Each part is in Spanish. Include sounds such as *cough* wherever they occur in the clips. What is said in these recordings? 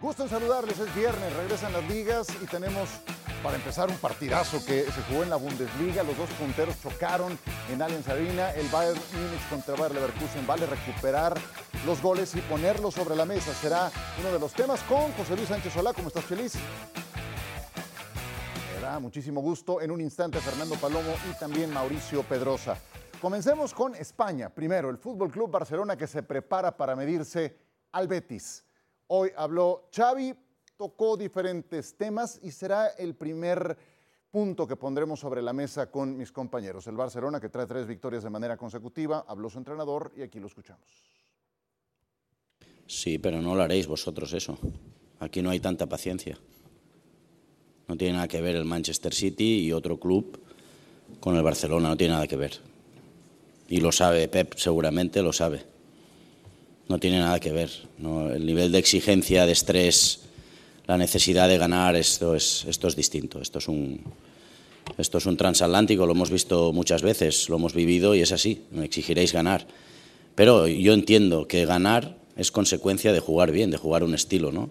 Gusto en saludarles, es viernes, regresan las ligas y tenemos para empezar un partidazo que se jugó en la Bundesliga. Los dos punteros chocaron en Allianz Arena. El Bayern Múnich contra Bayer Leverkusen vale recuperar los goles y ponerlos sobre la mesa. Será uno de los temas con José Luis Sánchez Solá. ¿Cómo estás, feliz? Me da muchísimo gusto. En un instante, Fernando Palomo y también Mauricio Pedrosa. Comencemos con España. Primero, el Fútbol Club Barcelona que se prepara para medirse al Betis. Hoy habló Xavi, tocó diferentes temas y será el primer punto que pondremos sobre la mesa con mis compañeros. El Barcelona, que trae tres victorias de manera consecutiva, habló su entrenador y aquí lo escuchamos. Sí, pero no lo haréis vosotros eso. Aquí no hay tanta paciencia. No tiene nada que ver el Manchester City y otro club con el Barcelona, no tiene nada que ver. Y lo sabe Pep, seguramente lo sabe no tiene nada que ver. El nivel de exigencia, de estrés, la necesidad de ganar, esto es, esto es distinto. Esto es, un, esto es un transatlántico, lo hemos visto muchas veces, lo hemos vivido y es así, me exigiréis ganar. Pero yo entiendo que ganar es consecuencia de jugar bien, de jugar un estilo, ¿no?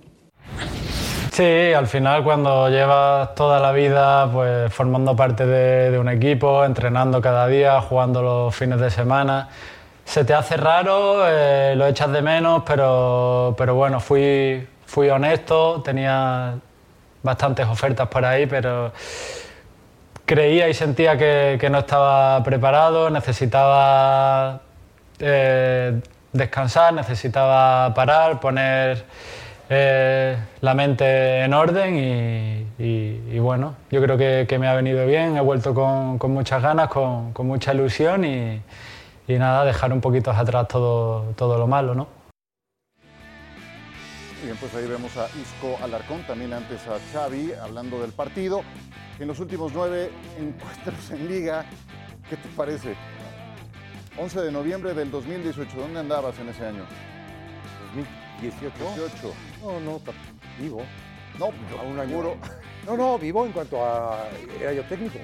Sí, al final cuando llevas toda la vida pues, formando parte de, de un equipo, entrenando cada día, jugando los fines de semana, se te hace raro, eh, lo echas de menos, pero, pero bueno, fui, fui honesto, tenía bastantes ofertas por ahí, pero creía y sentía que, no estaba preparado, necesitaba eh, descansar, necesitaba parar, poner eh, la mente en orden y, bueno, yo creo que, que, me ha venido bien, he vuelto con, con muchas ganas, con, con mucha ilusión y, y nada, dejar un poquito atrás todo, todo lo malo, ¿no? Bien, pues ahí vemos a Isco Alarcón, también antes a Xavi, hablando del partido. En los últimos nueve encuentros en Liga, ¿qué te parece? 11 de noviembre del 2018, ¿dónde andabas en ese año? 2018. 18. No, no, vivo. No, a un año. No, no, vivo en cuanto a. Era yo técnico.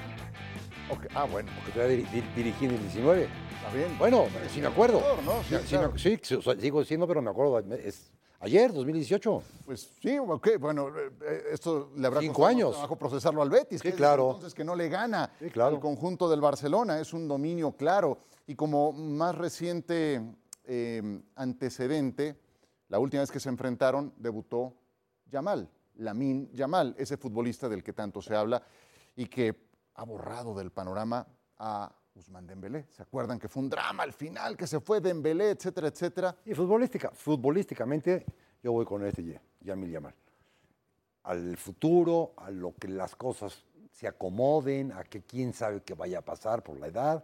Ah, bueno, Porque todavía diri- dir- dirigí en el 19. Bien. Bueno, sí me acuerdo. ¿no? Sí, claro. me- sí, sí, o sea, sigo siendo, pero me acuerdo. Es ayer, 2018. Pues sí, ok, bueno, eh, esto le habrá Cinco costado años. trabajo procesarlo al Betis. Sí, que es claro. Entonces que no le gana Sí, claro. al conjunto del Barcelona, es un dominio claro. Y como más reciente eh, antecedente, la última vez que se enfrentaron debutó Yamal, Lamin Yamal, ese futbolista del que tanto se habla y que ha borrado del panorama a Usman Dembélé. ¿Se acuerdan que fue un drama al final, que se fue Dembélé, etcétera, etcétera? Y futbolística, futbolísticamente, yo voy con este Ya- Yamil Yamal. Al futuro, a lo que las cosas se acomoden, a que quién sabe qué vaya a pasar por la edad.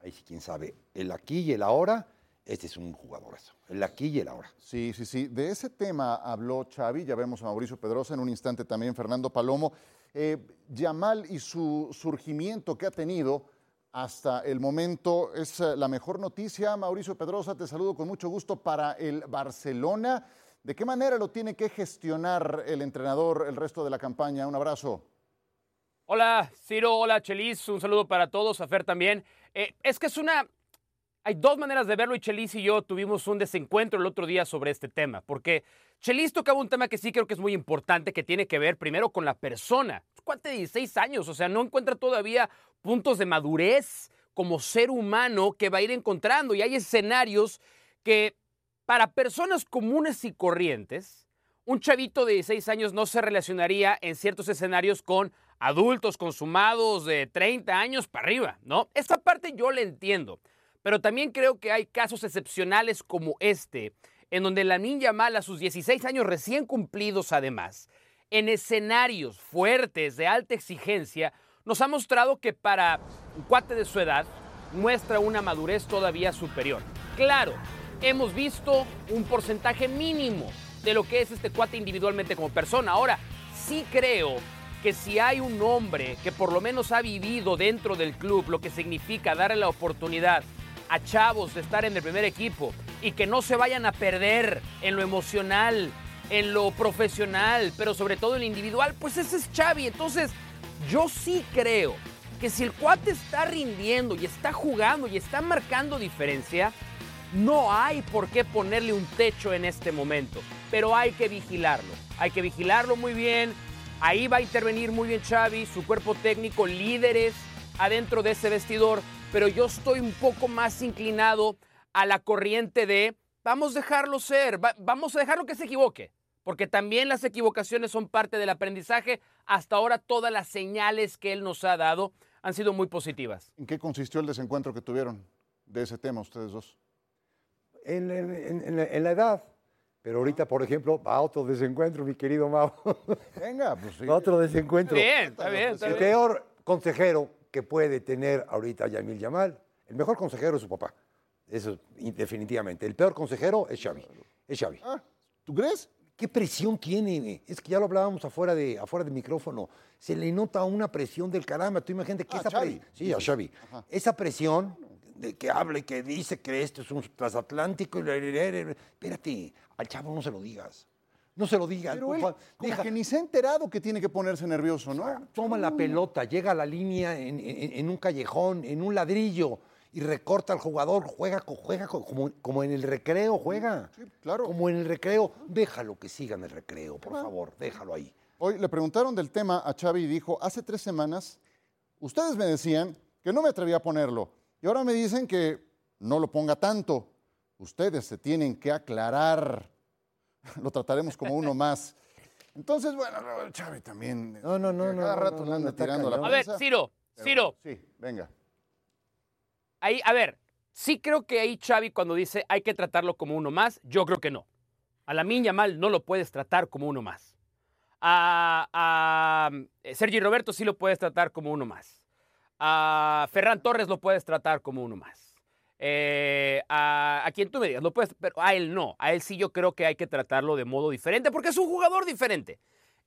Ahí sí, quién sabe. El aquí y el ahora, este es un jugadorazo. El aquí y el ahora. Sí, sí, sí. De ese tema habló Xavi, ya vemos a Mauricio Pedrosa, en un instante también Fernando Palomo. Eh, Yamal y su surgimiento que ha tenido hasta el momento es eh, la mejor noticia. Mauricio Pedrosa, te saludo con mucho gusto para el Barcelona. ¿De qué manera lo tiene que gestionar el entrenador el resto de la campaña? Un abrazo. Hola, Ciro, hola, Chelis, un saludo para todos, a Fer también. Eh, es que es una... Hay dos maneras de verlo y Chelis y yo tuvimos un desencuentro el otro día sobre este tema, porque Chelis tocaba un tema que sí creo que es muy importante, que tiene que ver primero con la persona. Cuate de 16 años, o sea, no encuentra todavía puntos de madurez como ser humano que va a ir encontrando y hay escenarios que para personas comunes y corrientes, un chavito de 16 años no se relacionaría en ciertos escenarios con adultos consumados de 30 años para arriba, ¿no? Esa parte yo la entiendo, pero también creo que hay casos excepcionales como este, en donde la niña mala a sus 16 años recién cumplidos además, en escenarios fuertes de alta exigencia, nos ha mostrado que para un cuate de su edad muestra una madurez todavía superior. Claro, hemos visto un porcentaje mínimo de lo que es este cuate individualmente como persona. Ahora, sí creo que si hay un hombre que por lo menos ha vivido dentro del club lo que significa darle la oportunidad a chavos de estar en el primer equipo y que no se vayan a perder en lo emocional, en lo profesional, pero sobre todo en lo individual, pues ese es Xavi. Entonces, yo sí creo que si el cuate está rindiendo y está jugando y está marcando diferencia, no hay por qué ponerle un techo en este momento, pero hay que vigilarlo. hay que vigilarlo muy bien. Ahí va a intervenir muy bien Xavi, su cuerpo técnico, líderes adentro de ese vestidor, pero yo estoy un poco más inclinado a la corriente de vamos a dejarlo ser, vamos a dejarlo que se equivoque, porque también las equivocaciones son parte del aprendizaje. Hasta ahora todas las señales que él nos ha dado han sido muy positivas. ¿En qué consistió el desencuentro que tuvieron de ese tema ustedes dos? En, la, edad. Pero ahorita, por ejemplo, va otro desencuentro, mi querido Mau. *laughs* Venga, pues sí. otro desencuentro. Bien, está bien. Está el peor consejero que puede tener ahorita Yamil Yamal, el mejor consejero es su papá. Eso definitivamente. El peor consejero es Xavi. Es Xavi. Ah, ¿Tú crees? ¿Qué presión tiene? Es que ya lo hablábamos afuera de, afuera del micrófono. Se le nota una presión del caramba. Tú imagínate que ah, esa Xavi. Sí, a Xavi. Esa presión de que hable, que dice que esto es un transatlántico. Espérate, al chavo no se lo digas. No se lo digas. Pero él, como que ni se ha enterado que tiene que ponerse nervioso, ¿no? Toma la pelota, llega a la línea en, un callejón, en un ladrillo y recorta al jugador, juega, juega como, como en el recreo, juega. Sí, claro. Como en el recreo. Déjalo que siga en el recreo, por favor, déjalo ahí. Hoy le preguntaron del tema a Xavi y dijo, hace tres semanas, ustedes me decían que no me atrevía a ponerlo. Y ahora me dicen que no lo ponga tanto. Ustedes se tienen que aclarar. *laughs* Lo trataremos como uno más. Entonces, bueno, Xavi también. No, no, no. Cada rato le anda tirando la A ver, Ciro, Ciro. Sí, venga. Ahí, a ver, sí creo que ahí Xavi cuando dice hay que tratarlo como uno más, yo creo que no. A la Miña Mal no lo puedes tratar como uno más. A, a eh, Sergi Roberto sí lo puedes tratar como uno más. A Ferran Torres lo puedes tratar como uno más. Eh, a, a, quien tú me digas, lo puedes, pero a él no. A él sí yo creo que hay que tratarlo de modo diferente porque es un jugador diferente.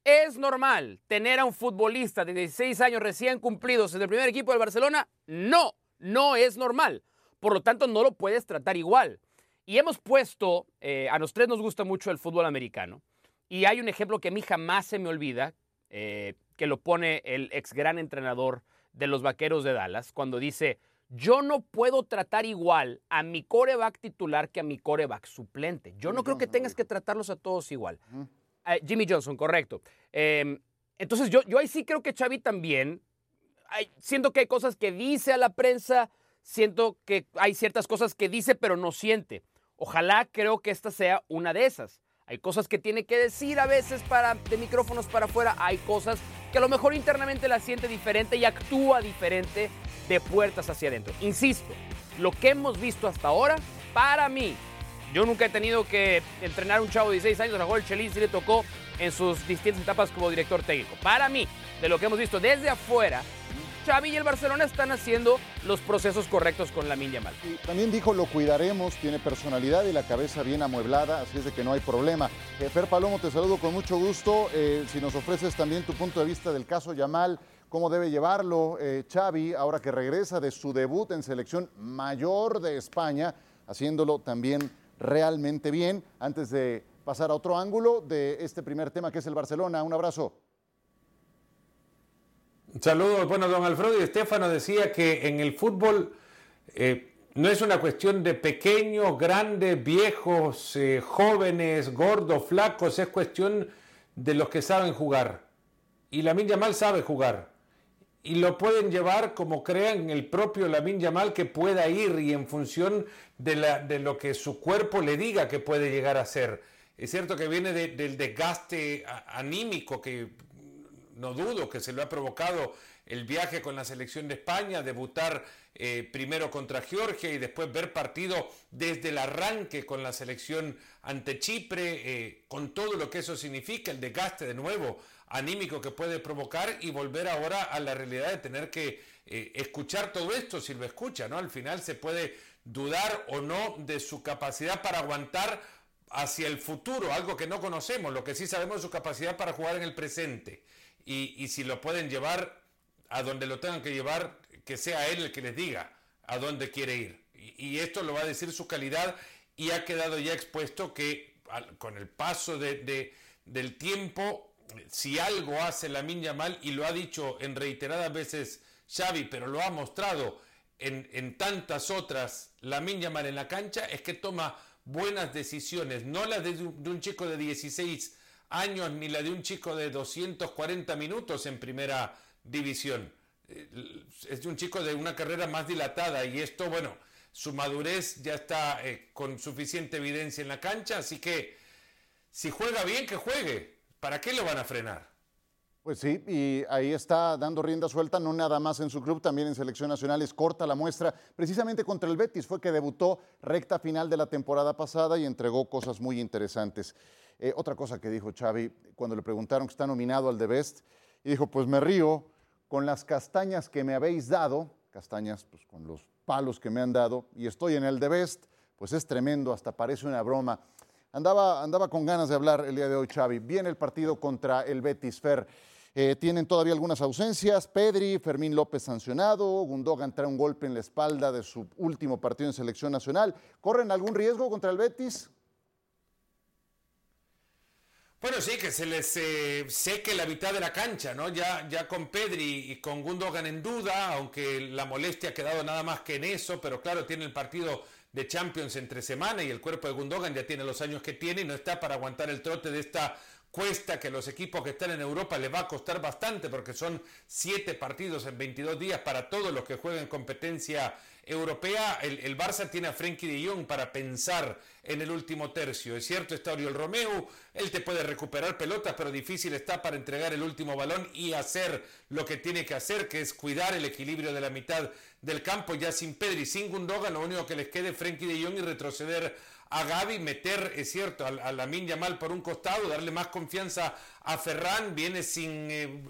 ¿Es normal tener a un futbolista de 16 años recién cumplidos en el primer equipo del Barcelona? No, no es normal. Por lo tanto, no lo puedes tratar igual. Y hemos puesto, eh, a los tres nos gusta mucho el fútbol americano, y hay un ejemplo que a mí jamás se me olvida, eh, que lo pone el ex gran entrenador de los Vaqueros de Dallas, cuando dice, yo no puedo tratar igual a mi coreback titular que a mi coreback suplente. Yo no creo que tengas que tratarlos a todos igual. Eh, Jimmy Johnson, correcto. Em, entonces yo, yo ahí sí creo que Xavi también, siento que hay cosas que dice a la prensa, siento que hay ciertas cosas que dice pero no siente. Ojalá creo que esta sea una de esas. Hay cosas que tiene que decir a veces para, de micrófonos para afuera, hay cosas que a lo mejor internamente la siente diferente y actúa diferente de puertas hacia adentro. Insisto, lo que hemos visto hasta ahora, para mí, yo nunca he tenido que entrenar a un chavo de 16 años, a el Chelis le tocó en sus distintas etapas como director técnico. Para mí, de lo que hemos visto desde afuera, Xavi y el Barcelona están haciendo los procesos correctos con la Yamal. Y también dijo, lo cuidaremos, tiene personalidad y la cabeza bien amueblada, así es de que no hay problema. Eh, Fer Palomo, te saludo con mucho gusto. Eh, si nos ofreces también tu punto de vista del caso Yamal, cómo debe llevarlo eh, Xavi ahora que regresa de su debut en selección mayor de España, haciéndolo también realmente bien. Antes de pasar a otro ángulo de este primer tema que es el Barcelona, un abrazo. Saludos. Bueno, don Alfredo y Estefano decía que en el fútbol eh, no es una cuestión de pequeños, grandes, viejos, eh, jóvenes, gordos, flacos, es cuestión de los que saben jugar. Y Lamin Yamal sabe jugar. Y lo pueden llevar como crean el propio Lamin Yamal que pueda ir y en función de, lo que su cuerpo le diga que puede llegar a ser. Es cierto que viene del desgaste anímico que no dudo que se lo ha provocado el viaje con la selección de España, debutar eh, primero contra Georgia y después ver partido desde el arranque con la selección ante Chipre, eh, con todo lo que eso significa, el desgaste de nuevo anímico que puede provocar y volver ahora a la realidad de tener que eh, escuchar todo esto, si lo escucha, ¿no? Al final se puede dudar o no de su capacidad para aguantar hacia el futuro, algo que no conocemos, lo que sí sabemos es su capacidad para jugar en el presente y, si lo pueden llevar a donde lo tengan que llevar, que sea él el que les diga a dónde quiere ir. Y, esto lo va a decir su calidad y ha quedado ya expuesto que con el paso de, del tiempo, si algo hace la minya mal, y lo ha dicho en reiteradas veces Xavi, pero lo ha mostrado en, tantas otras, la minya mal en la cancha, es que toma buenas decisiones, no las de, de un chico de 16 años ni la de un chico de 240 minutos en primera división. Eh, es de un chico de una carrera más dilatada y esto, bueno, su madurez ya está eh, con suficiente evidencia en la cancha, así que si juega bien, que juegue. ¿Para qué lo van a frenar? Pues sí, y ahí está dando rienda suelta, no nada más en su club, también en selección nacional es corta la muestra. Precisamente contra el Betis fue que debutó recta final de la temporada pasada y entregó cosas muy interesantes. Eh, otra cosa que dijo Xavi cuando le preguntaron que está nominado al The Best, y dijo, pues me río con las castañas que me habéis dado, castañas pues con los palos que me han dado, y estoy en el The Best, pues es tremendo, hasta parece una broma. Andaba, andaba con ganas de hablar el día de hoy, Xavi. Viene el partido contra el Betis Fer. Eh, tienen todavía algunas ausencias. Pedri, Fermín López sancionado, Gundogan trae un golpe en la espalda de su último partido en selección nacional. ¿Corren algún riesgo contra el Betis? Bueno, sí, que se les eh, seque la mitad de la cancha, ¿no? Ya, ya con Pedri y con Gundogan en duda, aunque la molestia ha quedado nada más que en eso, pero claro, tiene el partido de Champions entre semana y el cuerpo de Gundogan ya tiene los años que tiene y no está para aguantar el trote de esta cuesta que los equipos que están en Europa les va a costar bastante porque son siete partidos en 22 días para todos los que juegan competencia europea. El, Barça tiene a Frenkie de Jong para pensar en el último tercio. Es cierto, está Oriol Romeu, él te puede recuperar pelotas, pero difícil está para entregar el último balón y hacer lo que tiene que hacer, que es cuidar el equilibrio de la mitad del campo. Ya sin Pedri, sin Gundogan, lo único que les quede es Frenkie de Jong y retroceder a Gaby, meter, es cierto, a, la Lamin Yamal por un costado, darle más confianza a Ferran, viene sin eh,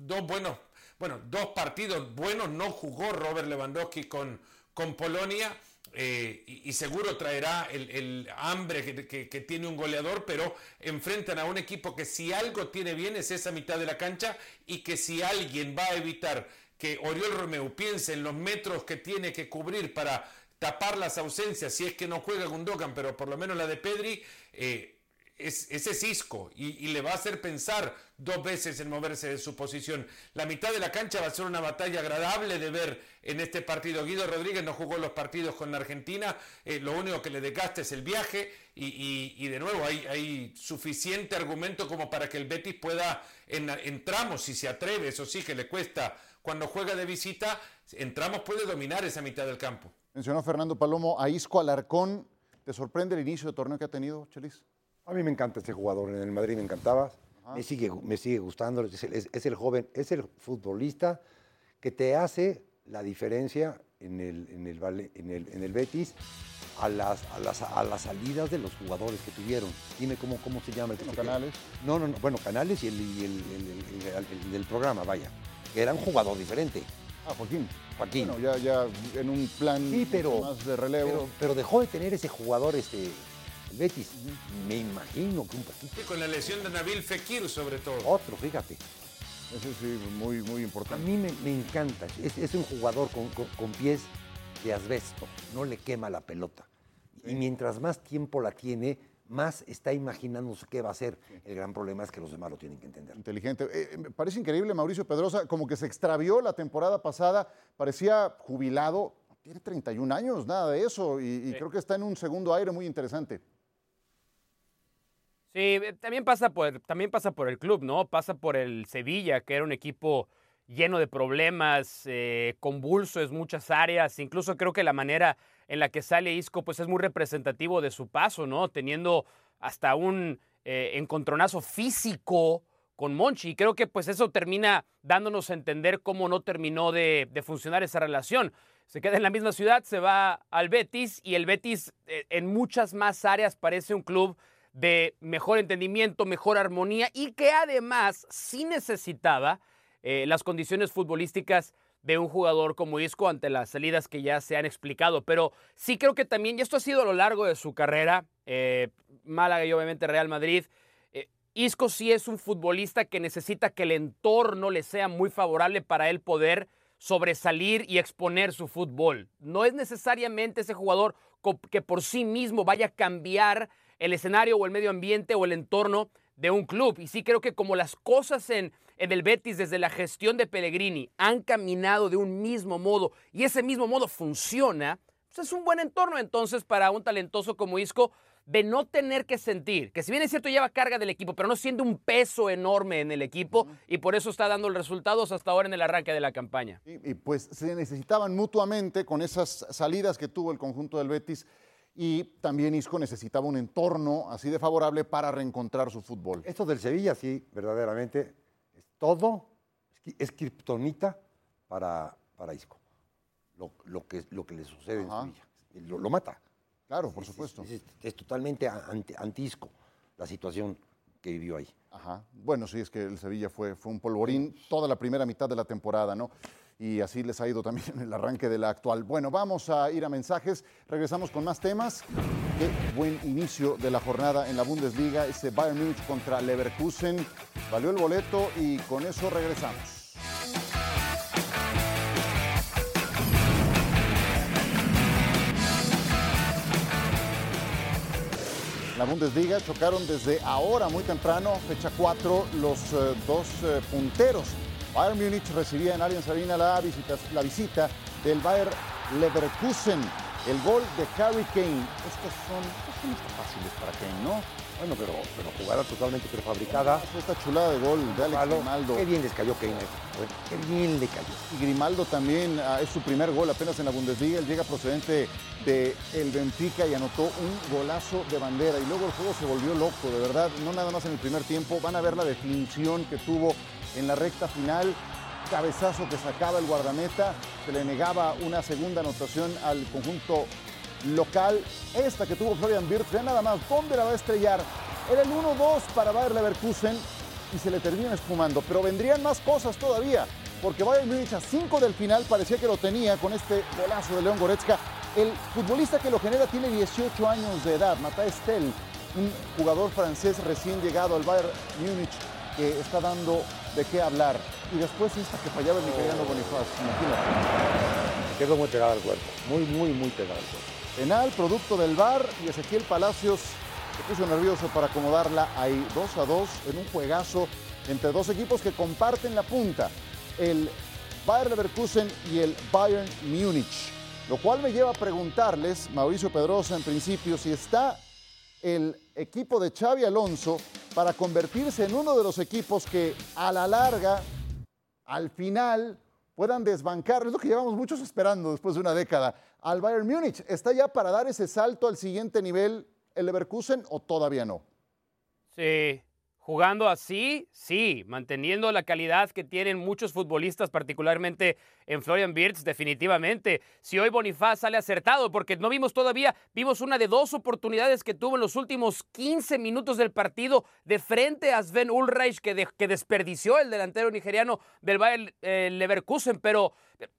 dos buenos, bueno, dos partidos buenos, no jugó Robert Lewandowski con, con Polonia. Eh, y, seguro traerá el, hambre que, tiene un goleador, pero enfrentan a un equipo que si algo tiene bien es esa mitad de la cancha y que si alguien va a evitar que Oriol Romeu piense en los metros que tiene que cubrir para tapar las ausencias, si es que no juega Gundogan, pero por lo menos la de Pedri, eh, es, ese Cisco y, le va a hacer pensar dos veces en moverse de su posición. La mitad de la cancha va a ser una batalla agradable de ver en este partido. Guido Rodríguez no jugó los partidos con la Argentina, eh, lo único que le desgasta es el viaje y, de nuevo hay, suficiente argumento como para que el Betis pueda, en, en tramos, si se atreve, eso sí que le cuesta cuando juega de visita, en tramos puede dominar esa mitad del campo. Mencionó Fernando Palomo a Isco Alarcón. ¿Te sorprende el inicio de torneo que ha tenido, Chelis? A mí me encanta este jugador. En el Madrid me encantaba. Me sigue, me sigue gustando. Es el, joven, es el futbolista que te hace la diferencia en el, en el, en el, Betis a las, a, las, a las salidas de los jugadores que tuvieron. Dime cómo, cómo se llama el que Canales. No, no, no. Bueno, Canales y el, el, el, programa, vaya. Era un jugador diferente. Ah, Joaquín. Joaquín. Bueno, ya, ya en un plan más de relevo. Pero, dejó de tener ese jugador, este, el Betis. Me imagino que un poquito. con la lesión de Nabil Fekir, sobre todo. Otro, fíjate. Ese sí, muy, muy importante. A mí me, encanta. Es, un jugador con, pies de asbesto. No le quema la pelota. Y mientras más tiempo la tiene, más está imaginándose qué va a ser. El gran problema es que los demás lo tienen que entender. Inteligente. Eh, eh, me parece increíble, Mauricio Pedrosa, como que se extravió la temporada pasada, parecía jubilado, tiene 31 años, nada de eso, y, creo que está en un segundo aire muy interesante. Sí, eh, también pasa, por, también pasa por el club, ¿no? Pasa por el Sevilla, que era un equipo lleno de problemas, convulso en muchas áreas, incluso creo que la manera en la que sale Isco, pues es muy representativo de su paso, ¿no? Teniendo hasta un eh, encontronazo físico con Monchi. Y creo que pues eso termina dándonos a entender cómo no terminó de, funcionar esa relación. Se queda en la misma ciudad, se va al Betis y el Betis eh, en muchas más áreas parece un club de mejor entendimiento, mejor armonía y que además sí necesitaba eh, las condiciones futbolísticas de un jugador como Isco ante las salidas que ya se han explicado. Pero sí creo que también, y esto ha sido a lo largo de su carrera, eh, Málaga y obviamente Real Madrid, eh, Isco sí es un futbolista que necesita que el entorno le sea muy favorable para él poder sobresalir y exponer su fútbol. No es necesariamente ese jugador que por sí mismo vaya a cambiar el escenario o el medio ambiente o el entorno de un club. Y sí creo que como las cosas en en el Betis desde la gestión de Pellegrini han caminado de un mismo modo y ese mismo modo funciona, pues es un buen entorno entonces para un talentoso como Isco de no tener que sentir, que si bien es cierto lleva carga del equipo, pero no siente un peso enorme en el equipo y por eso está dando resultados hasta ahora en el arranque de la campaña. Y, y, pues se necesitaban mutuamente con esas salidas que tuvo el conjunto del Betis y también Isco necesitaba un entorno así de favorable para reencontrar su fútbol. Esto del Sevilla, sí, verdaderamente, todo, es kriptonita para, para Isco. Lo, lo, que, lo que le sucede Ajá. en Sevilla. Lo, lo mata. Claro, por Es- supuesto. Es, es- es totalmente anti, anti-Isco la situación que vivió ahí. Ajá. Bueno, sí, es que el Sevilla fue, fue un polvorín toda la primera mitad de la temporada, ¿no? Y así les ha ido también el arranque de la actual. Bueno, vamos a ir a mensajes. Regresamos con más temas. Qué buen inicio de la jornada en la Bundesliga. Ese Bayern Múnich contra Leverkusen. Valió el boleto y con eso regresamos. La Bundesliga chocaron desde ahora, muy temprano, fecha 4, los eh, dos eh, punteros. Bayern Múnich recibía en Allianz Arena la la visita del Bayern Leverkusen. El gol de Harry Kane. Estos son, fáciles para Kane, ¿no? Bueno, pero, pero jugada totalmente prefabricada. Esta chulada de gol de Alex. Grimaldo. Qué bien les cayó Kane. Bueno, Qué bien le cayó. Y Grimaldo también ah, es su primer gol apenas en la Bundesliga. Él llega procedente de el Benfica y anotó un golazo de bandera. Y luego el juego se volvió loco, de verdad. No nada más en el primer tiempo. Van a ver la definición que tuvo en la recta final. Cabezazo que sacaba el guardameta. Se le negaba una segunda anotación al conjunto local. Esta que tuvo Florian Wirtz, vean nada más dónde la va a estrellar. Era el 1-2 para Bayer Leverkusen y se le termina espumando. Pero vendrían más cosas todavía, porque Bayern Múnich a 5 del final parecía que lo tenía con este golazo de León Goretzka. El futbolista que lo genera tiene 18 años de edad, Matthias Tell, un jugador francés recién llegado al Bayern Múnich que está dando de qué hablar. Y después esta que fallaba el nigeriano Bonifaz, imagínate. Quedó muy pegada al cuerpo. Muy, muy, muy pegada al cuerpo. Penal, producto del VAR y Ezequiel Palacios se puso nervioso para acomodarla ahí 2 a 2 en un juegazo entre dos equipos que comparten la punta, el Bayern Leverkusen y el Bayern Múnich. Lo cual me lleva a preguntarles, Mauricio Pedrosa en principio, si está el equipo de Xavi Alonso para convertirse en uno de los equipos que a la larga, al final, puedan desbancar, es lo que llevamos muchos esperando después de una década, al Bayern Múnich. ¿Está ya para dar ese salto al siguiente nivel el Leverkusen o todavía no? Sí, jugando así, sí, manteniendo la calidad que tienen muchos futbolistas, particularmente en Florian Wirtz, definitivamente. Si hoy Bonifaz sale acertado, porque no vimos todavía, vimos una de dos oportunidades que tuvo en los últimos 15 minutos del partido de frente a Sven Ulreich, que, que desperdició el delantero nigeriano del Bayern eh, Leverkusen, pero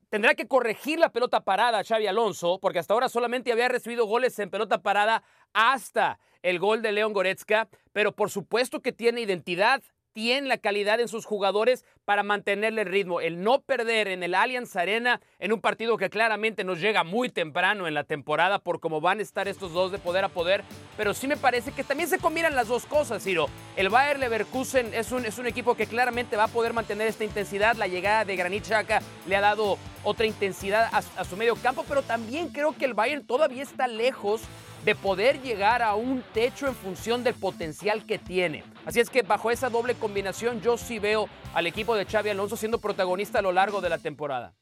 tendrá que corregir la pelota parada Xavi Alonso, porque hasta ahora solamente había recibido goles en pelota parada hasta el gol de León Goretzka, pero por supuesto que tiene identidad, tiene la calidad en sus jugadores para mantenerle el ritmo. El no perder en el Allianz Arena en un partido que claramente nos llega muy temprano en la temporada por cómo van a estar estos dos de poder a poder, pero sí me parece que también se combinan las dos cosas, Ciro. El Bayer Leverkusen es un, es un equipo que claramente va a poder mantener esta intensidad. La llegada de Granit Xhaka le ha dado otra intensidad a, a su medio campo, pero también creo que el Bayern todavía está lejos de poder llegar a un techo en función del potencial que tiene. Así es que bajo esa doble combinación yo sí veo al equipo de Xavi Alonso siendo protagonista a lo largo de la temporada.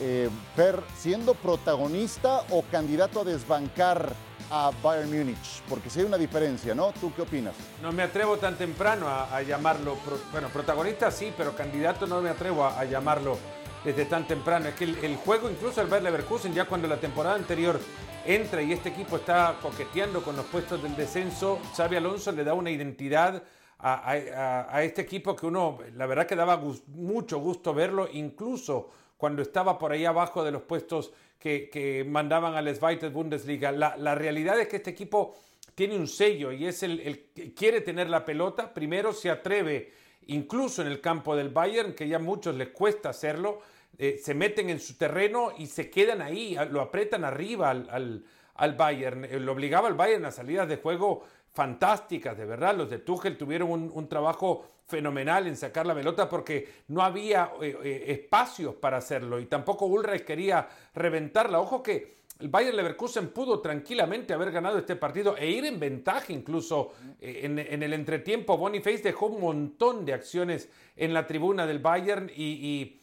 Eh, Fer, siendo protagonista o candidato a desbancar a Bayern Múnich, porque sí hay una diferencia, ¿no? ¿Tú qué opinas? No me atrevo tan temprano a, a llamarlo, pro- bueno, protagonista sí, pero candidato no me atrevo a, a llamarlo desde tan temprano. Es que el, el juego, incluso el Bayer Leverkusen, ya cuando la temporada anterior entra y este equipo está coqueteando con los puestos del descenso, Xavi Alonso le da una identidad a, a- a- este equipo que uno, la verdad que daba gus- mucho gusto verlo, incluso cuando estaba por ahí abajo de los puestos que, que mandaban al Zweite Bundesliga. La, la realidad es que este equipo tiene un sello y es el, el quiere tener la pelota, primero se atreve, incluso en el campo del Bayern, que ya a muchos les cuesta hacerlo, eh, se meten en su terreno y se quedan ahí, lo apretan arriba al, al, Bayern, Eh, lo obligaba al Bayern a salidas de juego fantásticas, de verdad, los de Tuchel tuvieron un, trabajo fenomenal en sacar la pelota porque no había eh, espacios para hacerlo y tampoco Ulreich quería reventarla. Ojo que el Bayern Leverkusen pudo tranquilamente haber ganado este partido e ir en ventaja incluso en, el entretiempo. Boniface dejó un montón de acciones en la tribuna del Bayern y,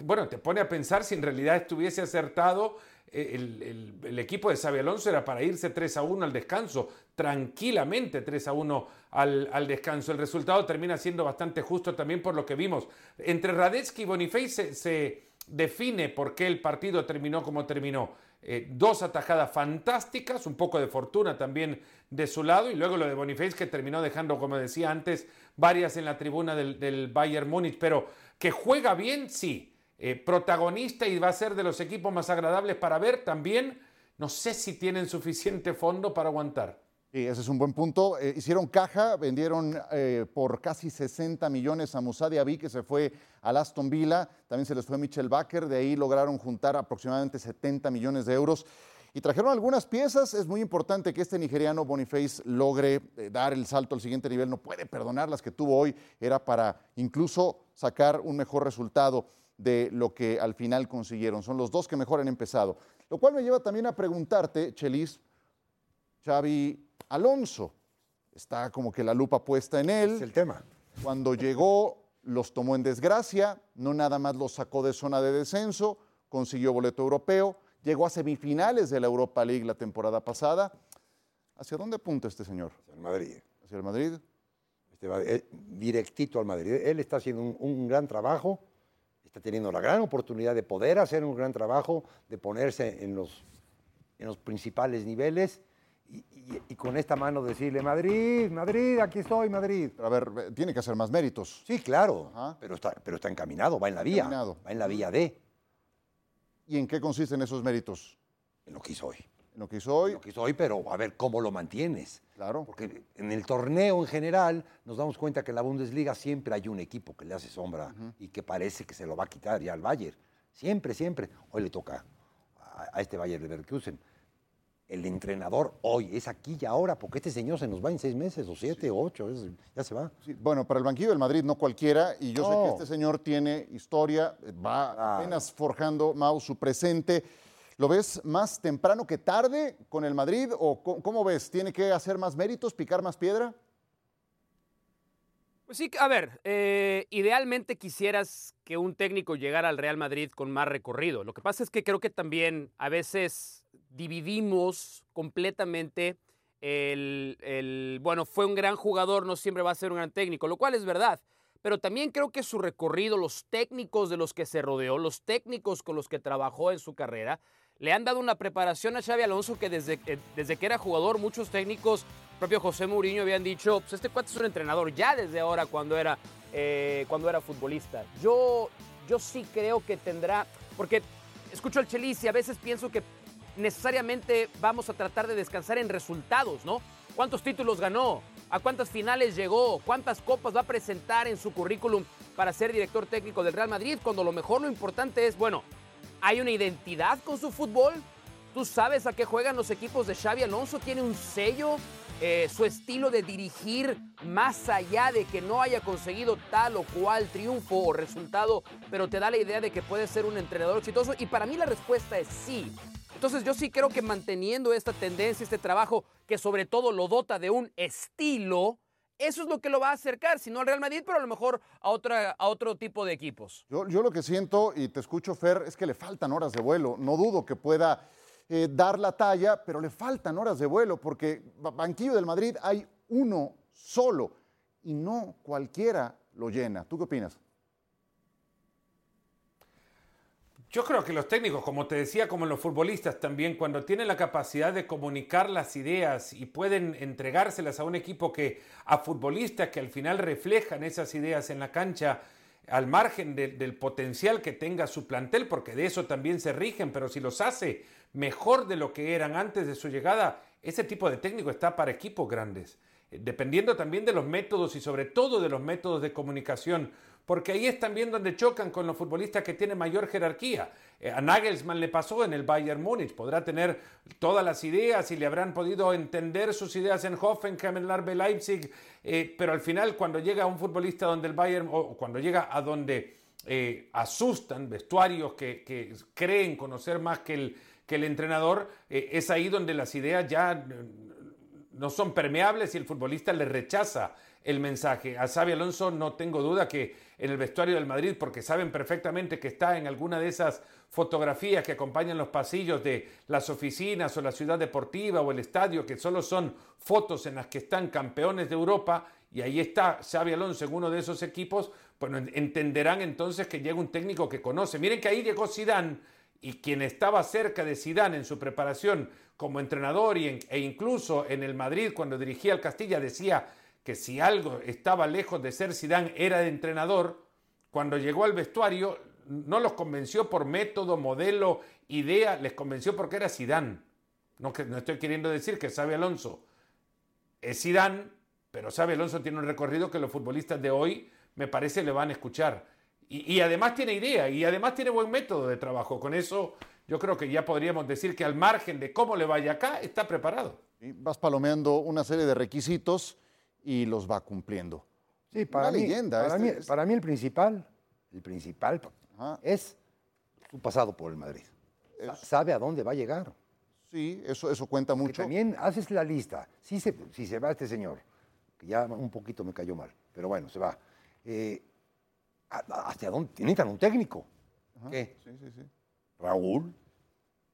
bueno, te pone a pensar si en realidad estuviese acertado. Eh, el, equipo de Xabi Alonso era para irse 3 a 1 al descanso, tranquilamente 3 a 1 al, descanso. El resultado termina siendo bastante justo también por lo que vimos. Entre Radetzky y Boniface se define por qué el partido terminó como terminó. Eh, dos atajadas fantásticas, un poco de fortuna también de su lado, y luego lo de Boniface que terminó dejando, como decía antes, varias en la tribuna del, Bayern Múnich, pero que juega bien, sí, eh, protagonista y va a ser de los equipos más agradables para ver también, no sé si tienen suficiente fondo para aguantar. Sí, ese es un buen punto. Eh, hicieron caja, vendieron eh, por casi 60 millones a Musa Diaby, que se fue al Aston Villa. También se les fue Michel Baker. De ahí lograron juntar aproximadamente 70 millones de euros. Y trajeron algunas piezas. Es muy importante que este nigeriano Boniface logre dar el salto al siguiente nivel. No puede perdonar las que tuvo hoy. Era para incluso sacar un mejor resultado de lo que al final consiguieron. Son los dos que mejor han empezado. Lo cual me lleva también a preguntarte, Chelis, Xavi Alonso. Está como que la lupa puesta en él. Es el tema. Cuando llegó, los tomó en desgracia, no nada más los sacó de zona de descenso, consiguió boleto europeo, llegó a semifinales de la Europa League la temporada pasada. ¿Hacia dónde apunta este señor? Hacia el Madrid. ¿Hacia el Madrid? Este va, eh, directito al Madrid. Él está haciendo un, gran trabajo, está teniendo la gran oportunidad de poder hacer un gran trabajo, de ponerse en los, en los principales niveles y, con esta mano decirle, Madrid, Madrid, aquí estoy, Madrid. a ver, tiene que hacer más méritos. Sí, claro, pero está, pero está encaminado, va en la vía. Va en la vía D. ¿Y en qué consisten esos méritos? En lo que hizo hoy. Lo que hizo hoy. Lo que hizo hoy, pero a ver cómo lo mantienes. Claro. Porque en el torneo en general nos damos cuenta que en la Bundesliga siempre hay un equipo que le hace sombra y que parece que se lo va a quitar ya al Bayern. Siempre, siempre. Hoy le toca a, a este Bayern Leverkusen el entrenador hoy, es aquí y ahora, porque este señor se nos va en seis meses, o siete, o ocho, ya se va. bueno, para el banquillo del Madrid no cualquiera, y yo sé que este señor tiene historia, va ah. apenas forjando, Mau, su presente. ¿Lo ves más temprano que tarde con el Madrid? ¿O cómo ves? ¿Tiene que hacer más méritos, picar más piedra? Pues sí, a ver, eh, idealmente quisieras que un técnico llegara al Real Madrid con más recorrido. Lo que pasa es que creo que también a veces dividimos completamente el, bueno, fue un gran jugador, no siempre va a ser un gran técnico, lo cual es verdad. Pero también creo que su recorrido, los técnicos de los que se rodeó, los técnicos con los que trabajó en su carrera, le han dado una preparación a Xavi Alonso que desde, eh, desde que era jugador, muchos técnicos, propio José Mourinho, habían dicho, pues este cuate es un entrenador ya desde ahora cuando era, eh, cuando era futbolista. Yo, yo sí creo que tendrá, porque escucho al Chelis y a veces pienso que necesariamente vamos a tratar de descansar en resultados, ¿no? ¿Cuántos títulos ganó? ¿A cuántas finales llegó? ¿Cuántas copas va a presentar en su currículum para ser director técnico del Real Madrid? Cuando lo mejor, lo importante es, bueno, hay una identidad con su fútbol. Tú sabes a qué juegan los equipos de Xavi Alonso. Tiene un sello, eh, su estilo de dirigir, más allá de que no haya conseguido tal o cual triunfo o resultado, pero te da la idea de que puede ser un entrenador exitoso. Y para mí la respuesta es sí. Entonces yo sí creo que manteniendo esta tendencia, este trabajo que sobre todo lo dota de un estilo, eso es lo que lo va a acercar, si no al Real Madrid, pero a lo mejor a, a otro tipo de equipos. Yo, lo que siento, y te escucho, Fer, es que le faltan horas de vuelo. No dudo que pueda eh, dar la talla, pero le faltan horas de vuelo, porque banquillo del Madrid hay uno solo y no cualquiera lo llena. ¿Tú qué opinas? Yo creo que los técnicos, como te decía, como los futbolistas también, cuando tienen la capacidad de comunicar las ideas y pueden entregárselas a un equipo que, a futbolistas que al final reflejan esas ideas en la cancha, al margen del potencial que tenga su plantel, porque de eso también se rigen, pero si los hace mejor de lo que eran antes de su llegada, ese tipo de técnico está para equipos grandes, dependiendo también de los métodos y sobre todo de los métodos de comunicación porque ahí es también donde chocan con los futbolistas que tienen mayor jerarquía. Eh, a Nagelsmann le pasó en el Bayern Múnich, podrá tener todas las ideas y le habrán podido entender sus ideas en Hoffenheim, en Larbe Leipzig, eh, pero al final cuando llega un futbolista donde el Bayern, o cuando llega a donde eh, asustan vestuarios que, creen conocer más que el, entrenador, es ahí donde las ideas ya no son permeables y el futbolista le rechaza el mensaje. A Xavi Alonso no tengo duda que en el vestuario del Madrid, porque saben perfectamente que está en alguna de esas fotografías que acompañan los pasillos de las oficinas o la ciudad deportiva o el estadio, que solo son fotos en las que están campeones de Europa, y ahí está Xavi Alonso en uno de esos equipos, bueno, entenderán entonces que llega un técnico que conoce. Miren que ahí llegó Zidane y quien estaba cerca de Zidane en su preparación como entrenador y e incluso en el Madrid cuando dirigía al Castilla decía que si algo estaba lejos de ser Zidane era de entrenador, cuando llegó al vestuario no los convenció por método, modelo, idea, les convenció porque era Zidane. No, no estoy queriendo decir que sabe Alonso es Zidane, pero sabe Alonso tiene un recorrido que los futbolistas de hoy me parece le van a escuchar. Y, además tiene idea y además tiene buen método de trabajo. Con eso yo creo que ya podríamos decir que al margen de cómo le vaya acá, está preparado. Vas palomeando una serie de requisitos y los va cumpliendo. Sí, para mí, leyenda. Para, mí, para mí el principal, el principal es su pasado por el Madrid. Sabe a dónde va a llegar. Sí, eso, eso cuenta mucho. también haces la lista. Si se, si se va este señor, que ya un poquito me cayó mal, pero bueno, se va. Eh, ¿Hacia dónde? Necesitan un técnico. ¿Qué? Sí, sí, sí. Raúl.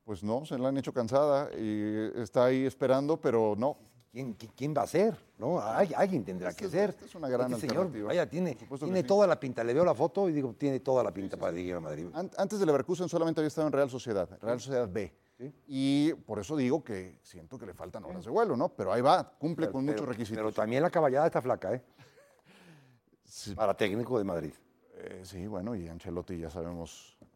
Pues no, se la han hecho cansada y está ahí esperando, pero no. ¿Quién, va a ser? ¿No? alguien tendrá que ser. es una gran este alternativa. vaya, tiene, tiene toda la pinta. Le veo la foto y digo, tiene toda la pinta para dirigir a Madrid. Antes de Leverkusen solamente había estado en Real Sociedad, Real Sociedad B. Y por eso digo que siento que le faltan horas de vuelo, ¿no? Pero ahí va, cumple con muchos requisitos. Pero también la caballada está flaca, ¿eh? Para técnico de Madrid. Eh, sí, bueno, y Ancelotti ya sabemos eh,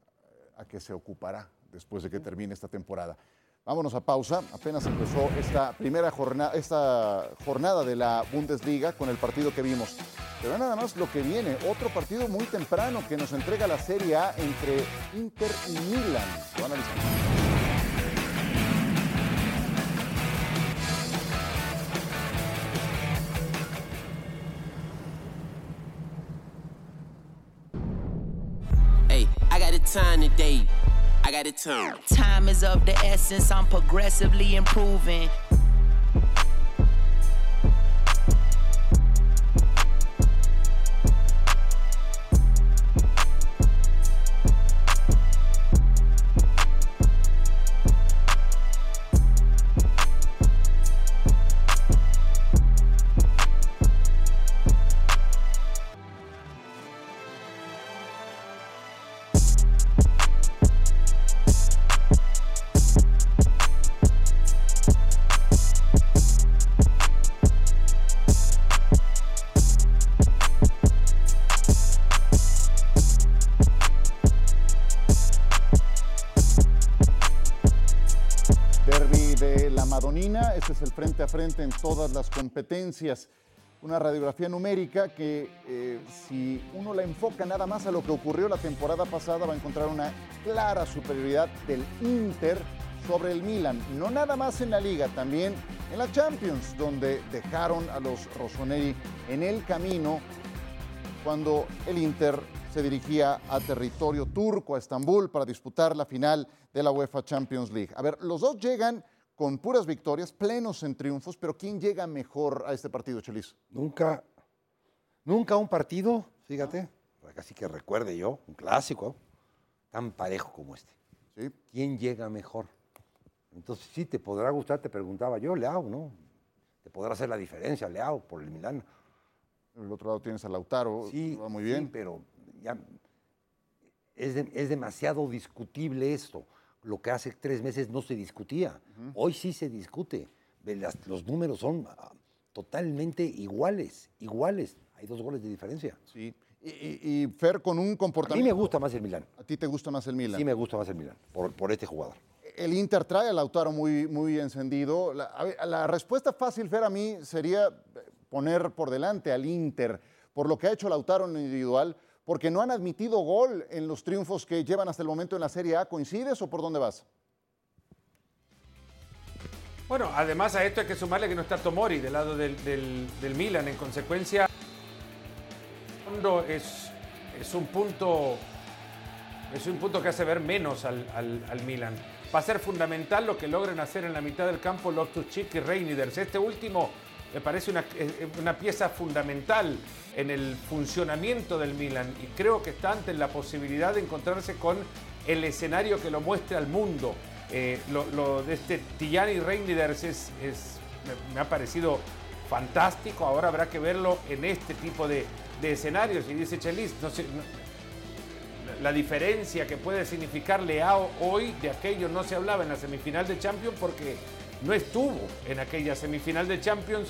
a qué se ocupará después de que termine esta temporada. Vámonos a pausa. Apenas empezó esta primera jornada, esta jornada de la Bundesliga con el partido que vimos. Pero nada más lo que viene, otro partido muy temprano que nos entrega la Serie A entre Inter y Milan. Lo analizamos. Hey, I got a time today. Got it. Time is of the essence, I'm progressively improving. En todas las competencias. Una radiografía numérica que eh, si uno la enfoca nada más a lo que ocurrió la temporada pasada va a encontrar una clara superioridad del Inter sobre el Milan. No nada más en la liga, también en la Champions, donde dejaron a los Rossoneri en el camino cuando el Inter se dirigía a territorio turco, a Estambul, para disputar la final de la UEFA Champions League. A ver, los dos llegan con puras victorias, plenos en triunfos, pero ¿quién llega mejor a este partido, Chelis? Nunca, nunca un partido, fíjate, casi que recuerde yo, un clásico, tan parejo como este. ¿Sí? ¿Quién llega mejor? Entonces, sí, te podrá gustar, te preguntaba yo, Leao, ¿no? Te podrá hacer la diferencia, Leao, por el Milán. En el otro lado tienes a Lautaro, sí, va muy bien. Sí, pero ya es, es demasiado discutible esto lo que hace tres meses no se discutía. Hoy sí se discute. los números son ah, totalmente iguales, iguales. Hay dos goles de diferencia. Sí. Y, Fer con un comportamiento... A mí me gusta más el Milan. ¿A ti te gusta más el Milan? Sí, me gusta más el Milan, por, este jugador. El Inter trae al Lautaro muy, muy encendido. La, la respuesta fácil, Fer, a mí sería poner por delante al Inter por lo que ha hecho Lautaro en individual, porque no han admitido gol en los triunfos que llevan hasta el momento en la Serie A. ¿Coincides o por dónde vas? Bueno, además a esto hay que sumarle que no está Tomori del lado del, Milan. En consecuencia, es, es, un punto, es un punto que hace ver menos al, Milan. va a ser fundamental lo que logren hacer en la mitad del campo Loftus-Cheek y Reyniders. Este último me parece una, una, pieza fundamental en el funcionamiento del Milan y creo que está ante la posibilidad de encontrarse con el escenario que lo muestre al mundo. Eh, lo, de este Tijani Reyniders es, es, me, ha parecido fantástico, ahora habrá que verlo en este tipo de, de escenarios. Y dice Chelis, no sé, la diferencia que puede significar Leao hoy, de aquello no se hablaba en la semifinal de Champions porque no estuvo en aquella semifinal de Champions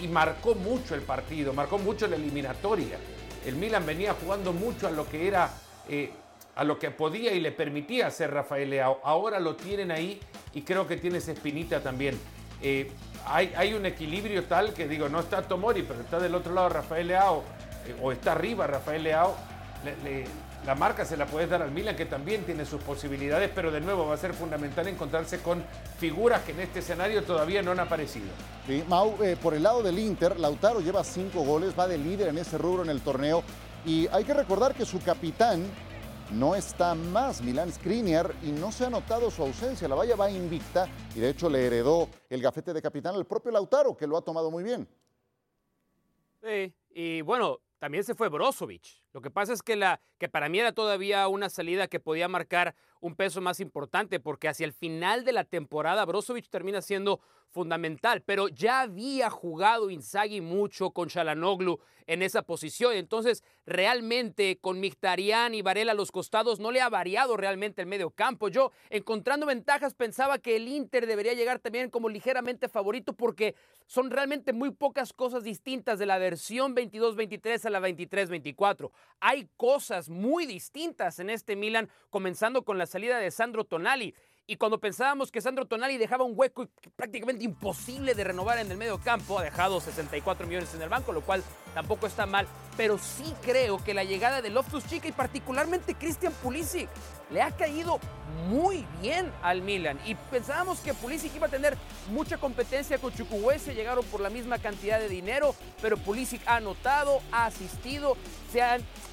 y marcó mucho el partido, marcó mucho la eliminatoria. El Milan venía jugando mucho a lo que era, eh, a lo que podía y le permitía hacer Rafael Leao. Ahora lo tienen ahí y creo que tiene espinita también. Eh, hay, hay, un equilibrio tal que digo, no está Tomori, pero está del otro lado Rafael Leao, eh, o está arriba Rafael Leao. le, la marca se la puedes dar al Milan, que también tiene sus posibilidades, pero de nuevo va a ser fundamental encontrarse con figuras que en este escenario todavía no han aparecido. Sí, Mau, eh, por el lado del Inter, Lautaro lleva cinco goles, va de líder en ese rubro en el torneo, y hay que recordar que su capitán no está más, Milan Skriniar, y no se ha notado su ausencia. La valla va invicta, y de hecho le heredó el gafete de capitán al propio Lautaro, que lo ha tomado muy bien. Sí, y bueno, también se fue Brozovic. Lo que pasa es que, la, que para mí era todavía una salida que podía marcar un peso más importante, porque hacia el final de la temporada Brozovic termina siendo fundamental, pero ya había jugado Inzaghi mucho con Chalanoglu en esa posición. Entonces, realmente con Mictarian y Varela a los costados no le ha variado realmente el medio campo. Yo, encontrando ventajas, pensaba que el Inter debería llegar también como ligeramente favorito porque son realmente muy pocas cosas distintas de la versión 22-23 a la 23-24. Hay cosas muy distintas en este Milan, comenzando con la salida de Sandro Tonali. Y cuando pensábamos que Sandro Tonali dejaba un hueco prácticamente imposible de renovar en el medio campo, ha dejado 64 millones en el banco, lo cual tampoco está mal. Pero sí creo que la llegada de Loftus Chica y particularmente Christian Pulisic le ha caído muy bien al Milan. Y pensábamos que Pulisic iba a tener mucha competencia con Chukwueze, llegaron por la misma cantidad de dinero, pero Pulisic ha anotado, ha asistido, se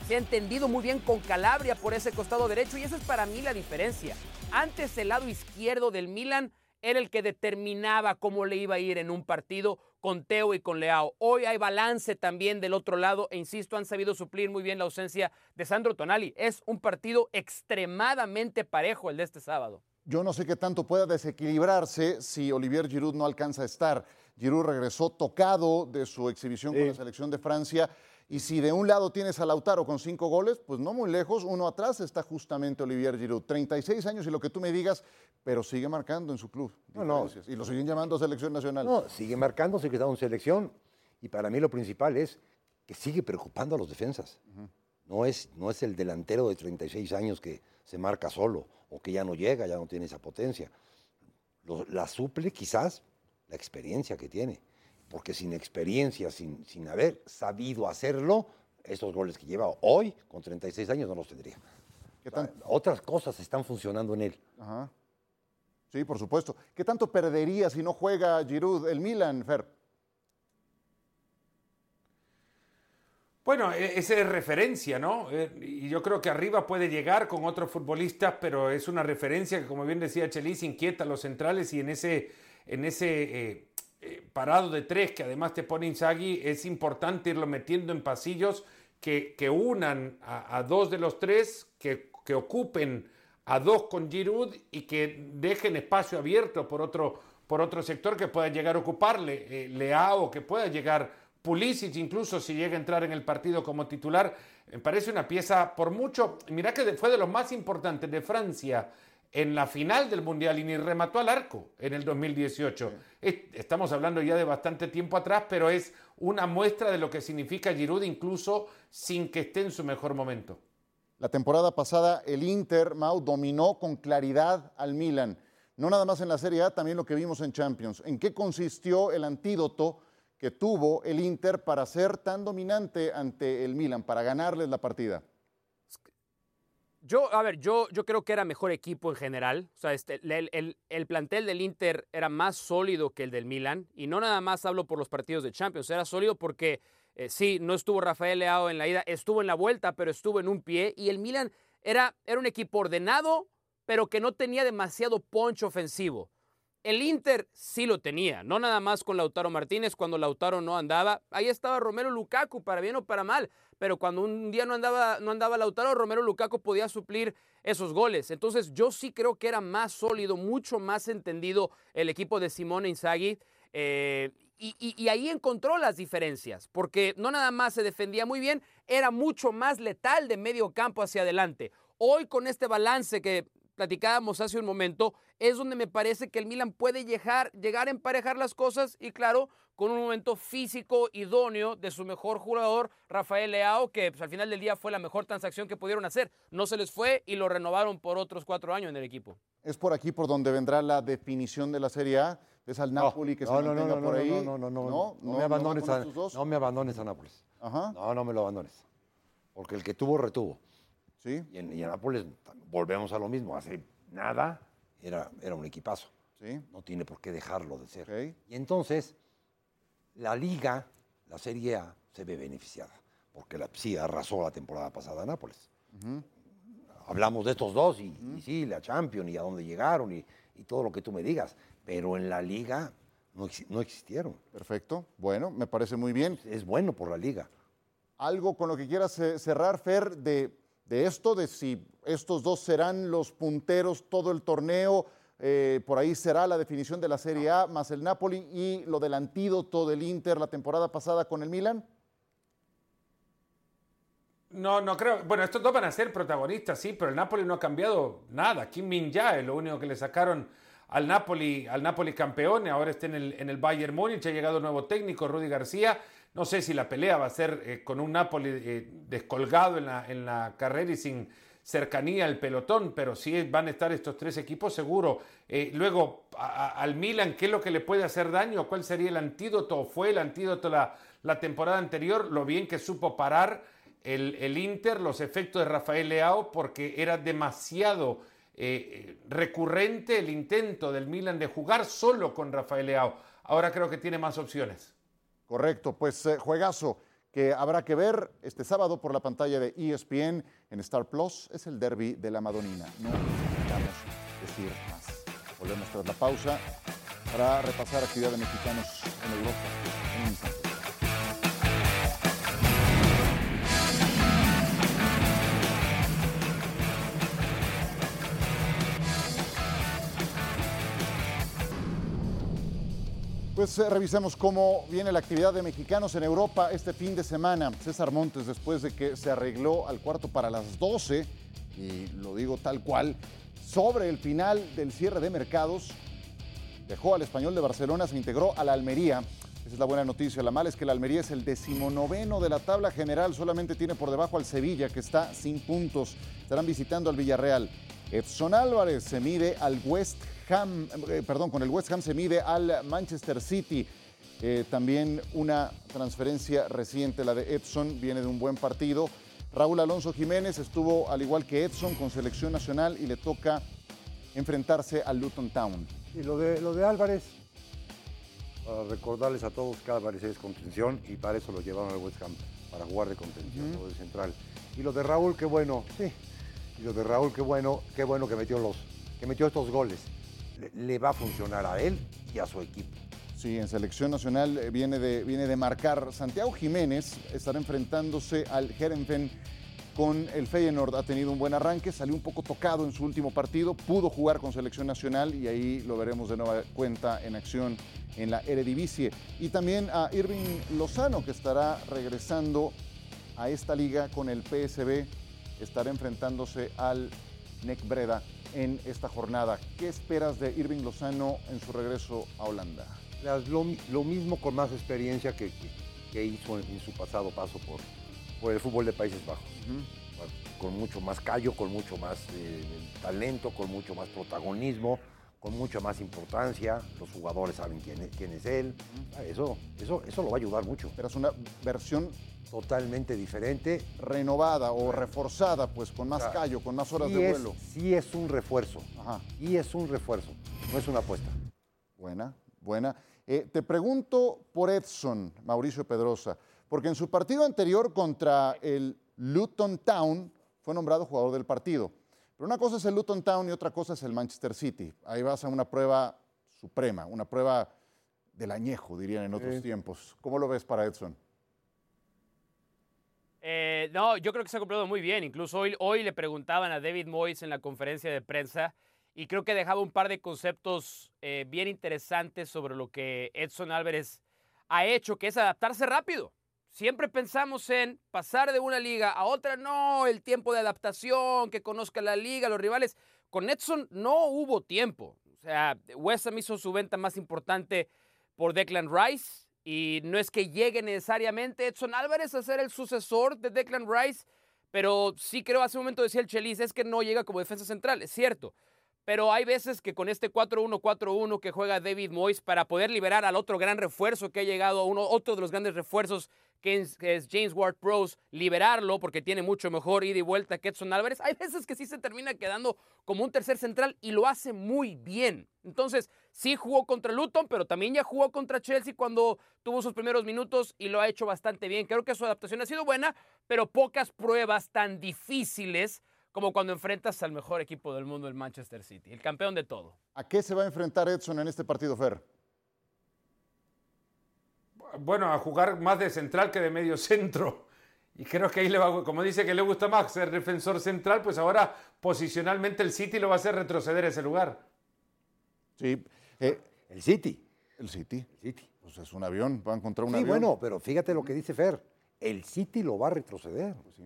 se ha entendido muy bien con Calabria por ese costado derecho y esa es para mí la diferencia. Antes el lado izquierdo del Milan era el que determinaba cómo le iba a ir en un partido con Teo y con Leao. Hoy hay balance también del otro lado e insisto, han sabido suplir muy bien la ausencia de Sandro Tonali. Es un partido extremadamente parejo el de este sábado. Yo no sé qué tanto pueda desequilibrarse si Olivier Giroud no alcanza a estar. Giroud regresó tocado de su exhibición con la selección de Francia y si de un lado tienes a Lautaro con cinco goles, pues no muy lejos, uno atrás está justamente Olivier Giroud. 36 años y lo que tú me digas, pero sigue marcando en su club. No, no. Y lo siguen llamando a selección nacional. No, sigue marcando, sigue estando en selección. Y para mí lo principal es que sigue preocupando a los defensas. no, es, no es el delantero de 36 años que se marca solo o que ya no llega, ya no tiene esa potencia. la suple quizás la experiencia que tiene porque sin experiencia, sin, sin haber sabido hacerlo, esos goles que lleva hoy, con 36 años, no los tendría. ¿Qué Otras cosas están funcionando en él. Ajá. Sí, por supuesto. ¿Qué tanto perdería si no juega Giroud el Milan, Fer? Bueno, e, esa es referencia, ¿no? Eh, y yo creo que arriba puede llegar con otros futbolistas, pero es una referencia que, como bien decía Chelis, inquieta a los centrales y en ese, en ese eh, eh, parado de tres que además te pone Inzaghi, es importante irlo metiendo en pasillos que, que unan a, dos de los tres, que, que, ocupen a dos con Giroud y que dejen espacio abierto por otro, por otro sector que pueda llegar a ocuparle, eh, Leao, que pueda llegar Pulisic, incluso si llega a entrar en el partido como titular. Me parece una pieza, por mucho, mira que fue de los más importantes de Francia en la final del Mundial y ni remató al arco en el 2018. Estamos hablando ya de bastante tiempo atrás, pero es una muestra de lo que significa Giroud incluso sin que esté en su mejor momento. La temporada pasada el Inter, Mau, dominó con claridad al Milan. No nada más en la Serie A, también lo que vimos en Champions. ¿En qué consistió el antídoto que tuvo el Inter para ser tan dominante ante el Milan, para ganarles la partida? Yo, a ver, yo, yo creo que era mejor equipo en general. O sea, este, el, el, plantel del Inter era más sólido que el del Milan. Y no nada más hablo por los partidos de Champions. Era sólido porque, eh, sí, no estuvo Rafael Leao en la ida, estuvo en la vuelta, pero estuvo en un pie. Y el Milan era, era un equipo ordenado, pero que no tenía demasiado punch ofensivo. El Inter sí lo tenía, no nada más con Lautaro Martínez cuando Lautaro no andaba. Ahí estaba Romero Lukaku, para bien o para mal, pero cuando un día no andaba, no andaba Lautaro, Romero Lukaku podía suplir esos goles. Entonces yo sí creo que era más sólido, mucho más entendido el equipo de Simone Inzaghi. Eh, y, y, ahí encontró las diferencias, porque no nada más se defendía muy bien, era mucho más letal de medio campo hacia adelante. Hoy con este balance que platicábamos hace un momento, es donde me parece que el Milan puede llegar, llegar a emparejar las cosas y claro, con un momento físico idóneo de su mejor jugador, Rafael Leao, que pues, al final del día fue la mejor transacción que pudieron hacer. No se les fue y lo renovaron por otros cuatro años en el equipo. ¿Es por aquí por donde vendrá la definición de la Serie A? ¿Es al Napoli que se mantenga por ahí? No, no, no, no, no, me abandones a, no me abandones a Nápoles. Ajá. No, no me lo abandones. Porque el que tuvo, retuvo. Sí. Y en, Nápoles volvemos a lo mismo. Hace nada era, era un equipazo. Sí. No tiene por qué dejarlo de ser. Y entonces, la Liga, la Serie A, se ve beneficiada. Porque la, sí arrasó la temporada pasada a Nápoles. Hablamos de estos dos y, sí, la Champions y a dónde llegaron y, y, todo lo que tú me digas. Pero en la Liga no, no existieron. Perfecto. Bueno, me parece muy bien. Es bueno por la Liga. Algo con lo que quieras cerrar, Fer, de de esto, de si estos dos serán los punteros todo el torneo. Eh, por ahí será la definición de la Serie A más el Napoli y lo del antídoto del Inter la temporada pasada con el Milan. No, no creo. Bueno, estos dos van a ser protagonistas, sí, pero el Napoli no ha cambiado nada. Kim Min es lo único que le sacaron al Napoli, al Napoli campeón. Ahora está en el, en el Bayern Múnich. Ha llegado nuevo técnico, Rudy García. No sé si la pelea va a ser eh, con un Napoli eh, descolgado en la, en la, carrera y sin cercanía al pelotón, pero sí van a estar estos tres equipos seguro. Eh, luego, al Milan, ¿qué es lo que le puede hacer daño? ¿Cuál sería el antídoto? ¿Fue el antídoto la, la temporada anterior? Lo bien que supo parar el, el, Inter, los efectos de Rafael Leao, porque era demasiado recurrente el intento del Milan de jugar solo con Rafael Leao. Ahora creo que tiene más opciones. Correcto, pues eh, juegazo que habrá que ver este sábado por la pantalla de ESPN en Star Plus es el derby de la Madonina. No necesitamos decir más. Volvemos tras la pausa para repasar actividad de mexicanos en Europa. Pues eh, revisemos cómo viene la actividad de mexicanos en Europa este fin de semana. César Montes, después de que se arregló al cuarto para las 12, y lo digo tal cual, sobre el final del cierre de mercados, dejó al español de Barcelona, se integró a la Almería. Esa es la buena noticia. La mala es que la Almería es el decimonoveno de la tabla general, solamente tiene por debajo al Sevilla, que está sin puntos. Estarán visitando al Villarreal. Edson Álvarez se mide al West eh, perdón, con el West Ham se mide al Manchester City. Eh, también una transferencia reciente, la de Edson, viene de un buen partido. Raúl Alonso Jiménez estuvo al igual que Edson con selección nacional y le toca enfrentarse al Luton Town. Y lo de, lo de Álvarez, para recordarles a todos que Álvarez es contención y para eso lo llevaron al West Ham, para jugar de contención, o de central. Y lo de Raúl, qué bueno, sí. Y lo de Raúl, qué bueno, qué bueno que metió los, que metió estos goles le va a funcionar a él y a su equipo. Sí, en selección nacional eh, viene de, viene de marcar. Santiago Jiménez estará enfrentándose al Herenfen con el Feyenoord. Ha tenido un buen arranque, salió un poco tocado en su último partido, pudo jugar con selección nacional y ahí lo veremos de nueva cuenta en acción en la Eredivisie. Y también a Irving Lozano, que estará regresando a esta liga con el PSB, estará enfrentándose al Nec Breda en esta jornada. ¿Qué esperas de Irving Lozano en su regreso a Holanda? Lo, mismo con más experiencia que, hizo en, su pasado paso por, por el fútbol de Países Bajos. Con mucho más callo, con mucho más eh, talento, con mucho más protagonismo, con mucha más importancia. Los jugadores saben quién es, quién es él. Eso, eso, eso lo va a ayudar mucho. Pero es una versión totalmente diferente. Renovada o reforzada, pues con más callo, con más horas de vuelo. Sí es un refuerzo. Ajá. Y es un refuerzo, no es una apuesta. Buena, buena. Eh, te pregunto por Edson, Mauricio Pedrosa, porque en su partido anterior contra el Luton Town fue nombrado jugador del partido. Pero una cosa es el Luton Town y otra cosa es el Manchester City. Ahí vas a una prueba suprema, una prueba del añejo, dirían en otros tiempos. ¿Cómo lo ves para Edson? Eh, no, yo creo que se ha cumplido muy bien. Incluso hoy, hoy le preguntaban a David Moyes en la conferencia de prensa y creo que dejaba un par de conceptos eh, bien interesantes sobre lo que Edson Álvarez ha hecho, que es adaptarse rápido. Siempre pensamos en pasar de una liga a otra, no, el tiempo de adaptación, que conozca la liga, los rivales. Con Edson no hubo tiempo. O sea, West Ham hizo su venta más importante por Declan Rice y no es que llegue necesariamente Edson Álvarez a ser el sucesor de Declan Rice, pero sí creo, hace un momento decía el Chelis, es que no llega como defensa central, es cierto. Pero hay veces que con este 4-1-4-1 que juega David Moyes para poder liberar al otro gran refuerzo que ha llegado, uno, otro de los grandes refuerzos que es, James Ward Prowse, liberarlo porque tiene mucho mejor ida y vuelta que Edson Álvarez. Hay veces que sí se termina quedando como un tercer central y lo hace muy bien. Entonces, sí jugó contra Luton, pero también ya jugó contra Chelsea cuando tuvo sus primeros minutos y lo ha hecho bastante bien. Creo que su adaptación ha sido buena, pero pocas pruebas tan difíciles como cuando enfrentas al mejor equipo del mundo, el Manchester City, el campeón de todo. ¿A qué se va a enfrentar Edson en este partido, Fer? Bueno, a jugar más de central que de medio centro. Y creo que ahí le va, como dice que le gusta más ser defensor central, pues ahora posicionalmente el City lo va a hacer retroceder ese lugar. Sí. Eh, el City. El City. El City. Pues es un avión, va a encontrar un sí, avión. bueno, pero fíjate lo que dice Fer. El City lo va a retroceder. Pues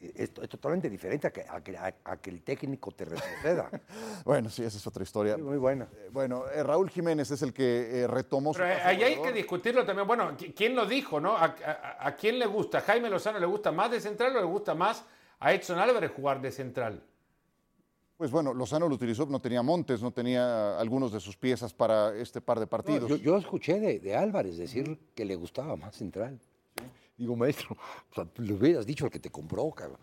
es, totalmente diferente a que, el técnico te retroceda. *laughs* bueno, sí, esa es otra historia. muy buena. Eh, bueno, eh, Raúl Jiménez es el que eh, retomó Pero ahí hay que discutirlo también. Bueno, ¿quién lo dijo, no? ¿A, a, quién le gusta? ¿Jaime Lozano le gusta más de central o le gusta más a Edson Álvarez jugar de central? Pues bueno, Lozano lo utilizó, no tenía Montes, no tenía algunos de sus piezas para este par de partidos. yo, escuché de, Álvarez decir que le gustaba más central. Digo, maestro, le hubieras dicho al que te compró, cabrón.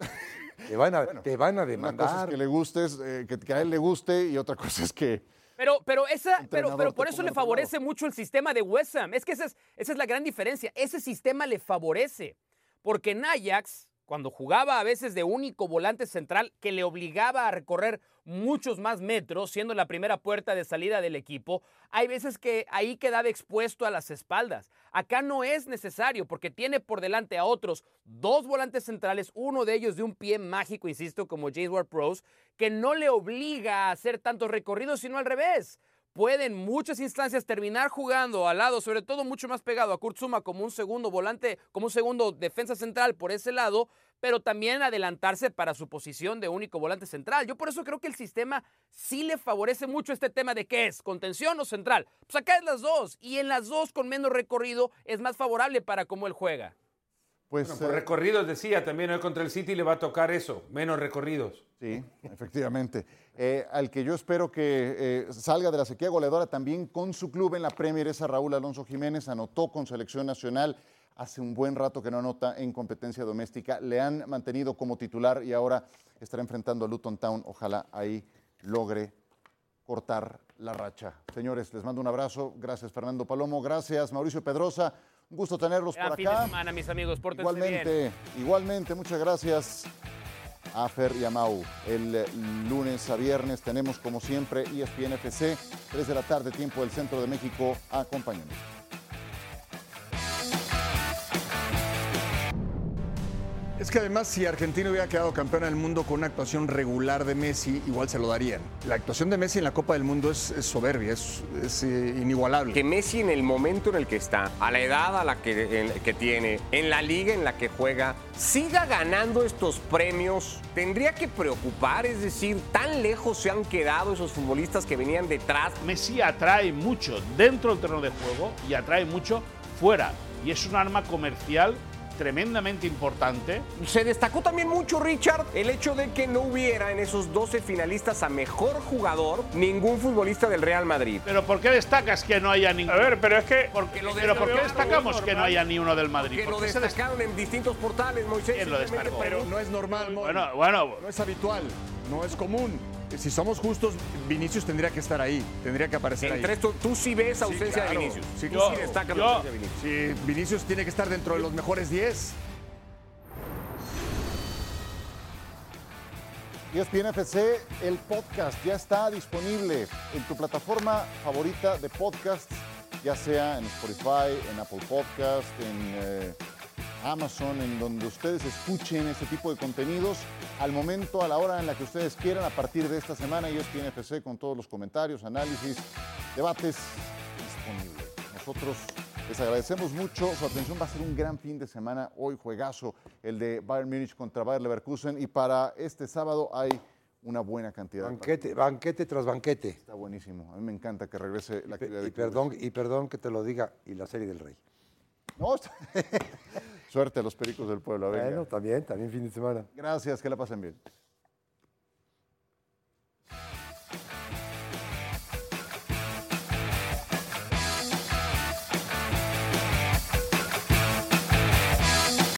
*laughs* Te van a, te van a demandar. Una cosa es que le gustes, eh, que, a él le guste, y otra cosa es que. Pero, pero, esa, pero, pero por eso le favorece mucho el sistema de West Ham. Es que esa es, esa es la gran diferencia. Ese sistema le favorece. Porque en Ajax, cuando jugaba a veces de único volante central que le obligaba a recorrer muchos más metros, siendo la primera puerta de salida del equipo, hay veces que ahí quedaba expuesto a las espaldas. Acá no es necesario porque tiene por delante a otros dos volantes centrales, uno de ellos de un pie mágico, insisto, como James Ward Pros, que no le obliga a hacer tantos recorridos, sino al revés puede en muchas instancias terminar jugando al lado, sobre todo mucho más pegado a Kurtzuma como un segundo volante, como un segundo defensa central por ese lado, pero también adelantarse para su posición de único volante central. Yo por eso creo que el sistema sí le favorece mucho este tema de qué es, contención o central. Pues acá es las dos, y en las dos con menos recorrido es más favorable para cómo él juega. Pues por eh, recorridos decía también hoy contra el City le va a tocar eso, menos recorridos. Sí, *laughs* efectivamente. Eh, al que yo espero que eh, salga de la sequía goleadora también con su club en la Premier es a Raúl Alonso Jiménez, anotó con selección nacional. Hace un buen rato que no anota en competencia doméstica. Le han mantenido como titular y ahora estará enfrentando a Luton Town. Ojalá ahí logre cortar la racha. Señores, les mando un abrazo. Gracias, Fernando Palomo. Gracias, Mauricio Pedrosa. Un gusto tenerlos por fin acá. De semana, mis amigos. igualmente, igualmente, muchas gracias a Fer y a Mau. El lunes a viernes tenemos, como siempre, ESPN FC, 3 de la tarde, tiempo del centro de México. Acompáñenos. Es que además si Argentina hubiera quedado campeón del mundo con una actuación regular de Messi, igual se lo darían. La actuación de Messi en la Copa del Mundo es, soberbia, es, eh, inigualable. Que Messi en el momento en el que está, a la edad a la que, que tiene, en la liga en la que juega, siga ganando estos premios, tendría que preocupar, es decir, tan lejos se han quedado esos futbolistas que venían detrás. Messi atrae mucho dentro del terreno de juego y atrae mucho fuera. Y es un arma comercial tremendamente importante. Se destacó también mucho, Richard, el hecho de que no hubiera en esos 12 finalistas a mejor jugador ningún futbolista del Real Madrid. Pero ¿por qué destacas que no haya ningún? A ver, pero es que. Porque lo pero ¿por qué destacamos que no haya ni uno del Madrid? Que lo destacaron en distintos portales, Moisés. ¿Quién lo destacó? Pero no es normal, Bueno, bueno. No es habitual, no es común si somos justos, Vinicius tendría que estar ahí, tendría que aparecer Entre ahí. Esto, tú sí ves ausencia de Vinicius. Sí, tú sí destacas la ausencia de Vinicius. Sí, Vinicius tiene que estar dentro de los mejores 10. ESPN FC, el podcast ya está disponible en tu plataforma favorita de podcasts, ya sea en Spotify, en Apple Podcast, en eh, Amazon, en donde ustedes escuchen ese tipo de contenidos al momento, a la hora en la que ustedes quieran, a partir de esta semana, ESPN FC con todos los comentarios, análisis, debates disponibles. Nosotros les agradecemos mucho su atención. Va a ser un gran fin de semana. Hoy juegazo el de Bayern Múnich contra Bayern Leverkusen y para este sábado hay una buena cantidad. Banquete, banquete tras banquete. Está buenísimo. A mí me encanta que regrese la actividad Y de perdón, y perdón que te lo diga, y la serie del rey. No, está- *laughs* Suerte a los Pericos del Pueblo. Bueno, también, también fin de semana. Gracias, que la pasen bien.